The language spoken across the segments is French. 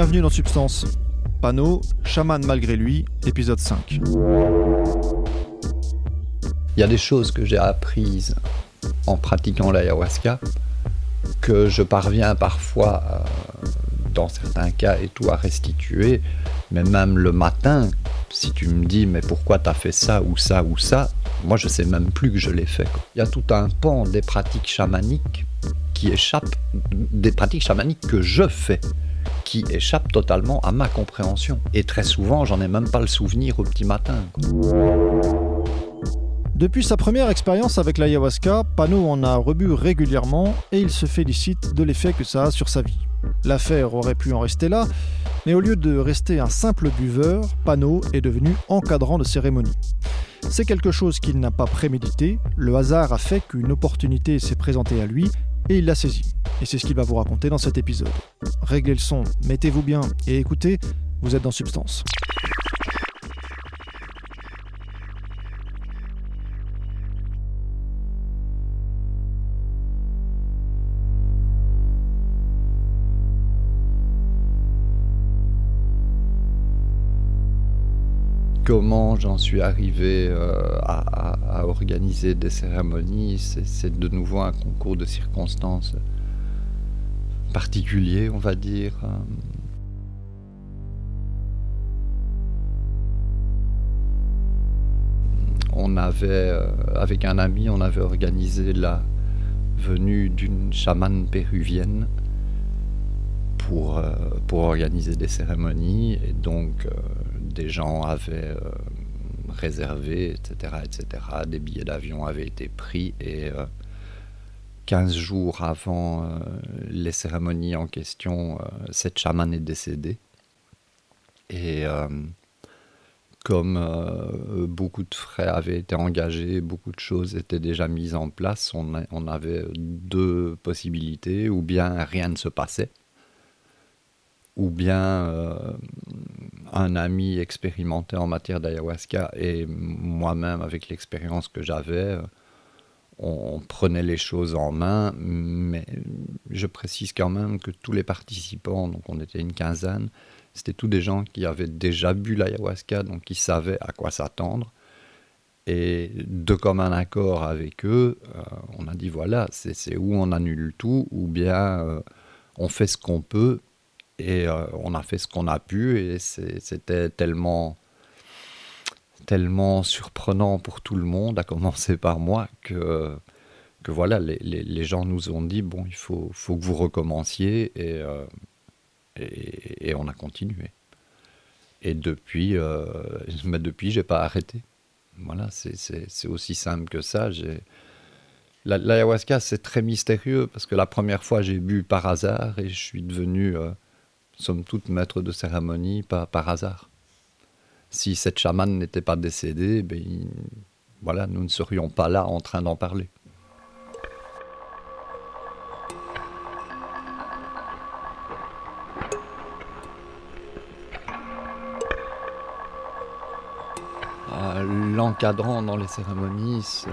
Bienvenue dans Substance. Panneau, chaman malgré lui, épisode 5. Il y a des choses que j'ai apprises en pratiquant l'ayahuasca que je parviens parfois, euh, dans certains cas et tout, à restituer. Mais même le matin, si tu me dis mais pourquoi tu as fait ça ou ça ou ça, moi je sais même plus que je l'ai fait. Il y a tout un pan des pratiques chamaniques qui échappent, des pratiques chamaniques que je fais qui échappent totalement à ma compréhension. Et très souvent, j'en ai même pas le souvenir au petit matin. Depuis sa première expérience avec l'ayahuasca, Pano en a rebu régulièrement et il se félicite de l'effet que ça a sur sa vie. L'affaire aurait pu en rester là, mais au lieu de rester un simple buveur, Pano est devenu encadrant de cérémonie. C'est quelque chose qu'il n'a pas prémédité, le hasard a fait qu'une opportunité s'est présentée à lui et il l'a saisi. Et c'est ce qu'il va vous raconter dans cet épisode. Réglez le son, mettez-vous bien et écoutez, vous êtes dans Substance. comment j'en suis arrivé euh, à, organiser des cérémonies, c'est de nouveau un concours de circonstances particuliers, on va dire. On avait, euh, avec un ami, on avait organisé la venue d'une chamane péruvienne pour, euh, pour organiser des cérémonies. Et donc, des gens avaient euh, réservé, etc., etc. Des billets d'avion avaient été pris et 15 euh, jours avant euh, les cérémonies en question, cette chamane est décédée. Et comme beaucoup de frais avaient été engagés, beaucoup de choses étaient déjà mises en place, on, on avait deux possibilités, ou bien rien ne se passait, ou bien un ami expérimenté en matière d'ayahuasca et moi-même avec l'expérience que j'avais, on prenait les choses en main, mais je précise quand même que tous les participants, donc on était une quinzaine, c'était tous des gens qui avaient déjà bu l'ayahuasca, donc qui savaient à quoi s'attendre. Et de commun accord avec eux, euh, on a dit voilà, c'est où on annule tout, ou bien euh, on fait ce qu'on peut, et euh, on a fait ce qu'on a pu et c'était tellement, tellement surprenant pour tout le monde, à commencer par moi, que, que voilà, les, les, gens nous ont dit bon, il faut, faut que vous recommenciez et, euh, et, on a continué. Et depuis, euh, mais depuis, j'ai pas arrêté. Voilà, c'est aussi simple que ça. L'ayahuasca, c'est très mystérieux parce que la première fois, j'ai bu par hasard et je suis devenu sommes toutes maîtres de cérémonie par, par hasard. Si cette chamane n'était pas décédée, ben, voilà, nous ne serions pas là en train d'en parler. Euh, l'encadrant dans les cérémonies,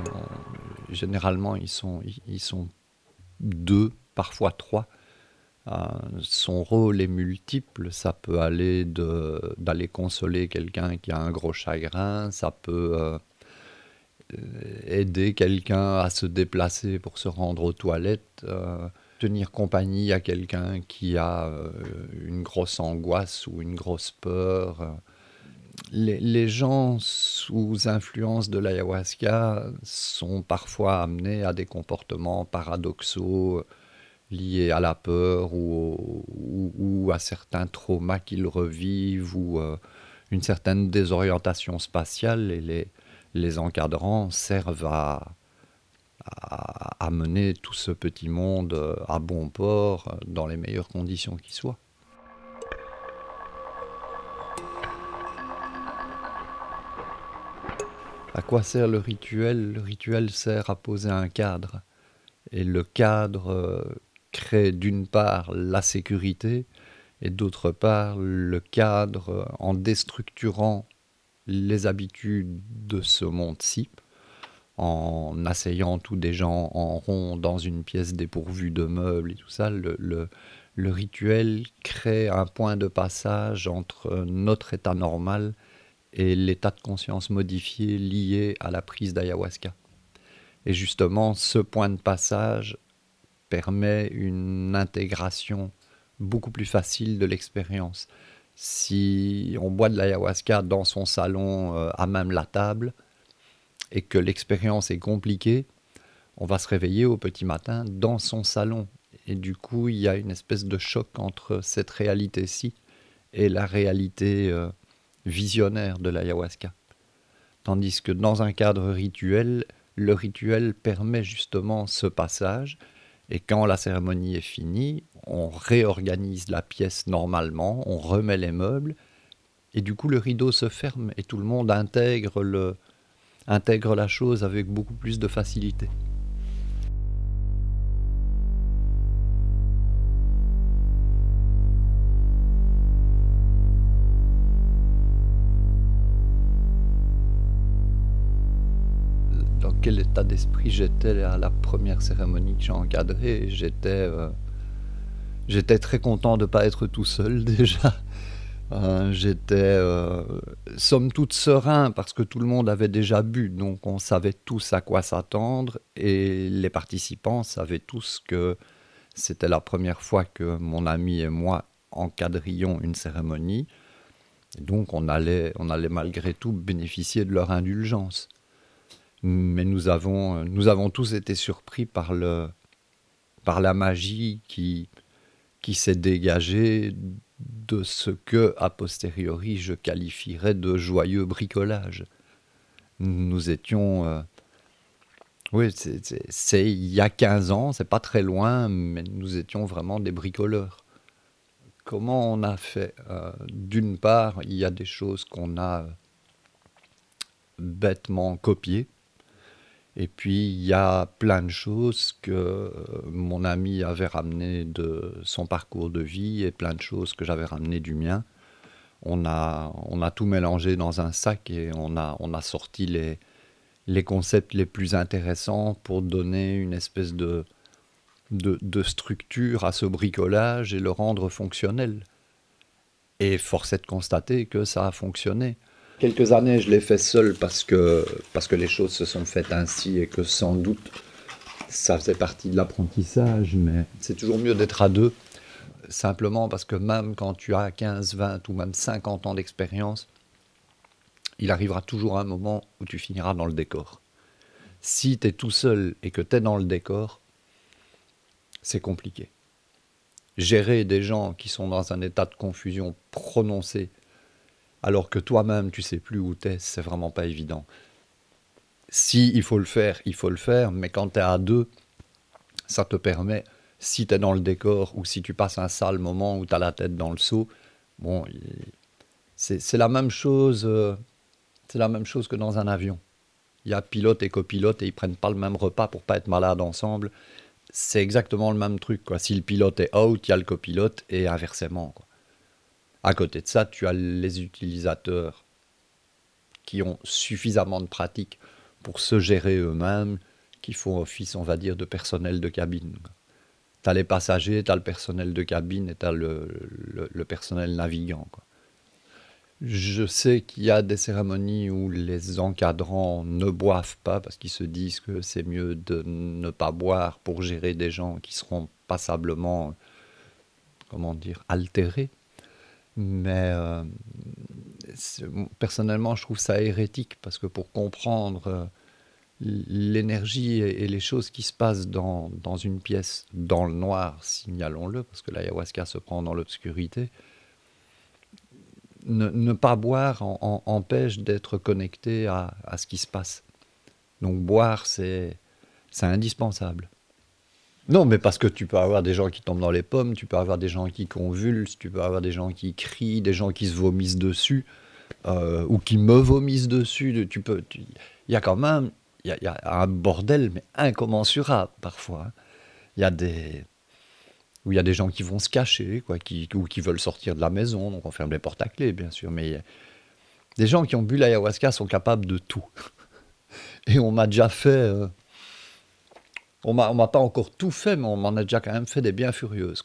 généralement ils sont, ils sont deux, parfois trois. Euh, son rôle est multiple. Ça peut aller d'aller consoler quelqu'un qui a un gros chagrin, ça peut euh, aider quelqu'un à se déplacer pour se rendre aux toilettes, euh, tenir compagnie à quelqu'un qui a une grosse angoisse ou une grosse peur. Les, les, gens sous influence de l'ayahuasca sont parfois amenés à des comportements paradoxaux liés à la peur ou, ou, à certains traumas qu'ils revivent ou euh, une certaine désorientation spatiale et les, les encadrants servent à, à, mener tout ce petit monde euh, à bon port euh, dans les meilleures conditions qui soient. À quoi sert le rituel? Le rituel sert à poser un cadre. Et le cadre crée d'une part la sécurité et d'autre part le cadre en déstructurant les habitudes de ce monde-ci, en asseyant tous des gens en rond dans une pièce dépourvue de meubles et tout ça, le, le rituel crée un point de passage entre notre état normal et l'état de conscience modifié lié à la prise d'ayahuasca. Et justement, ce point de passage permet une intégration beaucoup plus facile de l'expérience. Si on boit de l'ayahuasca dans son salon euh, à même la table et que l'expérience est compliquée, on va se réveiller au petit matin dans son salon. Et du coup, il y a une espèce de choc entre cette réalité-ci et la réalité euh, visionnaire de l'ayahuasca. Tandis que dans un cadre rituel, le rituel permet justement ce passage. Et quand la cérémonie est finie, on réorganise la pièce normalement, on remet les meubles, et du coup le rideau se ferme et tout le monde intègre, le, intègre la chose avec beaucoup plus de facilité. D'esprit j'étais à la première cérémonie que j'ai encadrée. J'étais, euh, j'étais très content de ne pas être tout seul déjà. Euh, j'étais euh, somme toute serein parce que tout le monde avait déjà bu, donc on savait tous à quoi s'attendre et les participants savaient tous que c'était la première fois que mon ami et moi encadrions une cérémonie. donc on allait, on allait malgré tout bénéficier de leur indulgence mais nous avons, nous avons tous été surpris par, le, par la magie qui, qui s'est dégagée de ce que, a posteriori, je qualifierais de joyeux bricolage. Nous étions... Euh, oui, c'est il y a 15 ans, c'est pas très loin, mais nous étions vraiment des bricoleurs. Comment on a fait euh, D'une part, il y a des choses qu'on a bêtement copiées, et puis, il y a plein de choses que euh, mon ami avait ramenées de son parcours de vie et plein de choses que j'avais ramenées du mien. On a, on a tout mélangé dans un sac et on a, on a sorti les, les concepts les plus intéressants pour donner une espèce de, de, de, structure à ce bricolage et le rendre fonctionnel. Et force est de constater que ça a fonctionné. Quelques années, je l'ai fait seul parce que, parce que les choses se sont faites ainsi et que sans doute ça faisait partie de l'apprentissage, mais c'est toujours mieux d'être à deux, simplement parce que même quand tu as 15, 20 ou même 50 ans d'expérience, il arrivera toujours un moment où tu finiras dans le décor. Si tu es tout seul et que tu es dans le décor, c'est compliqué. Gérer des gens qui sont dans un état de confusion prononcé alors que toi-même tu sais plus où tu es, c'est vraiment pas évident. Si il faut le faire, il faut le faire, mais quand tu es à deux, ça te permet, si tu es dans le décor ou si tu passes un sale moment où tu as la tête dans le seau, bon, c'est la même chose, euh, c'est la même chose que dans un avion. Il y a pilote et copilote et ils prennent pas le même repas pour pas être malades ensemble. C'est exactement le même truc. Quoi. Si le pilote est out, il y a le copilote et inversement. À côté de ça, tu as les utilisateurs qui ont suffisamment de pratique pour se gérer eux-mêmes, qui font office, on va dire, de personnel de cabine. Tu as les passagers, tu as le personnel de cabine et tu as le, personnel navigant. Je sais qu'il y a des cérémonies où les encadrants ne boivent pas parce qu'ils se disent que c'est mieux de ne pas boire pour gérer des gens qui seront passablement, comment dire, altérés. Mais euh, personnellement, je trouve ça hérétique parce que pour comprendre euh, l'énergie et, les choses qui se passent dans, dans, une pièce, dans le noir, signalons-le, parce que l'ayahuasca se prend dans l'obscurité, ne, pas boire empêche d'être connecté à, à, ce qui se passe. Donc boire, c'est indispensable. Non, mais parce que tu peux avoir des gens qui tombent dans les pommes, tu peux avoir des gens qui convulsent, tu peux avoir des gens qui crient, des gens qui se vomissent dessus, euh, ou qui me vomissent dessus. Tu peux, il y a quand même, il y, a un bordel mais incommensurable parfois. Hein. Il y a des où il y a des gens qui vont se cacher, quoi, ou qui veulent sortir de la maison, donc on ferme les portes à clé, bien sûr. Mais des gens qui ont bu l'ayahuasca sont capables de tout. Et on m'a déjà fait. Euh, on m'a, m'a pas encore tout fait, mais on m'en a déjà quand même fait des bien furieuses.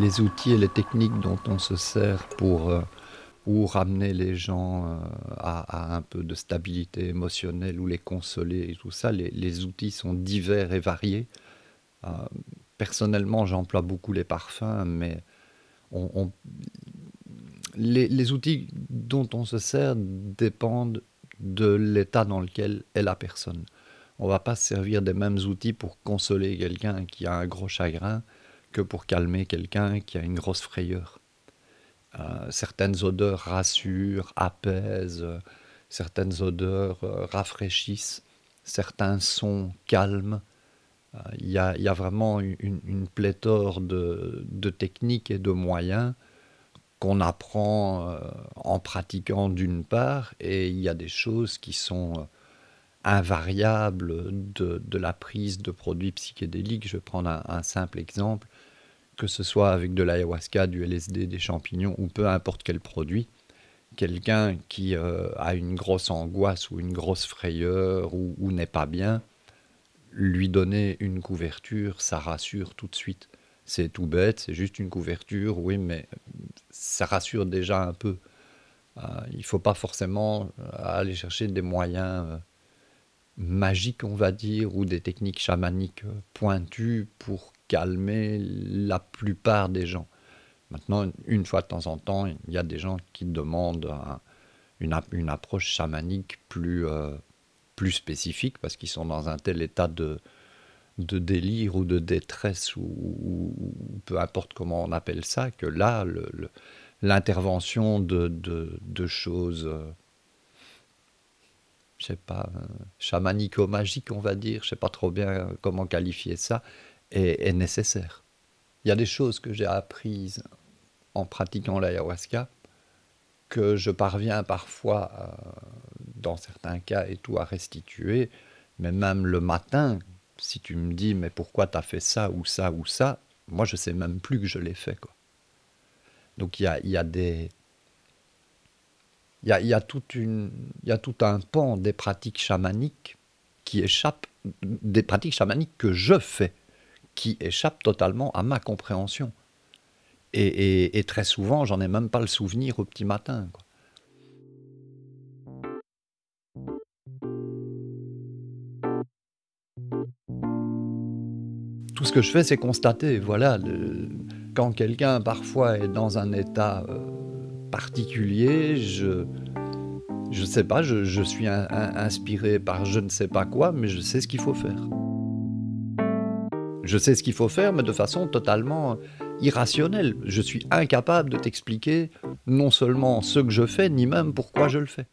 Les outils et les techniques dont on se sert pour euh, ramener les gens euh, à, un peu de stabilité émotionnelle ou les consoler et tout ça, les, outils sont divers et variés. Euh, personnellement, j'emploie beaucoup les parfums, mais les, outils dont on se sert dépendent de l'état dans lequel est la personne. On ne va pas se servir des mêmes outils pour consoler quelqu'un qui a un gros chagrin que pour calmer quelqu'un qui a une grosse frayeur. Euh, certaines odeurs rassurent, apaisent, certaines odeurs euh, rafraîchissent, certains sons calment. Euh, il y, a, vraiment une, pléthore de, techniques et de moyens qu'on apprend en pratiquant d'une part, et il y a des choses qui sont invariables de, la prise de produits psychédéliques. Je vais prendre un simple exemple que ce soit avec de l'ayahuasca, du LSD, des champignons ou peu importe quel produit, quelqu'un qui euh, a une grosse angoisse ou une grosse frayeur ou, n'est pas bien, lui donner une couverture, ça rassure tout de suite. C'est tout bête, c'est juste une couverture, oui, mais ça rassure déjà un peu. Euh, il ne faut pas forcément aller chercher des moyens euh, magiques, on va dire, ou des techniques chamaniques pointues pour calmer la plupart des gens. Maintenant, une fois de temps en temps, il y a des gens qui demandent une, approche chamanique plus, euh, plus spécifique parce qu'ils sont dans un tel état de, de délire ou de détresse ou, peu importe comment on appelle ça, que là, l'intervention de, de, choses, euh, je sais pas, euh, chamanico-magiques, on va dire, je sais pas trop bien comment qualifier ça, est, nécessaire. Il y a des choses que j'ai apprises en pratiquant l'ayahuasca que je parviens parfois, dans certains cas et tout, à restituer, mais même le matin, si tu me dis mais pourquoi tu as fait ça ou ça ou ça, moi je sais même plus que je l'ai fait. Quoi. Donc il y a, y a, des... Il y a, y, a y a tout un pan des pratiques chamaniques qui échappent, des pratiques chamaniques que je fais qui échappe totalement à ma compréhension. Et, très souvent, j'en ai même pas le souvenir au petit matin. Ce que je fais, c'est constater. Voilà, quand quelqu'un parfois est dans un état euh, particulier, je je sais pas, je, suis inspiré par je ne sais pas quoi, mais je sais ce qu'il faut faire. Je sais ce qu'il faut faire, mais de façon totalement irrationnelle. Je suis incapable de t'expliquer non seulement ce que je fais, ni même pourquoi je le fais.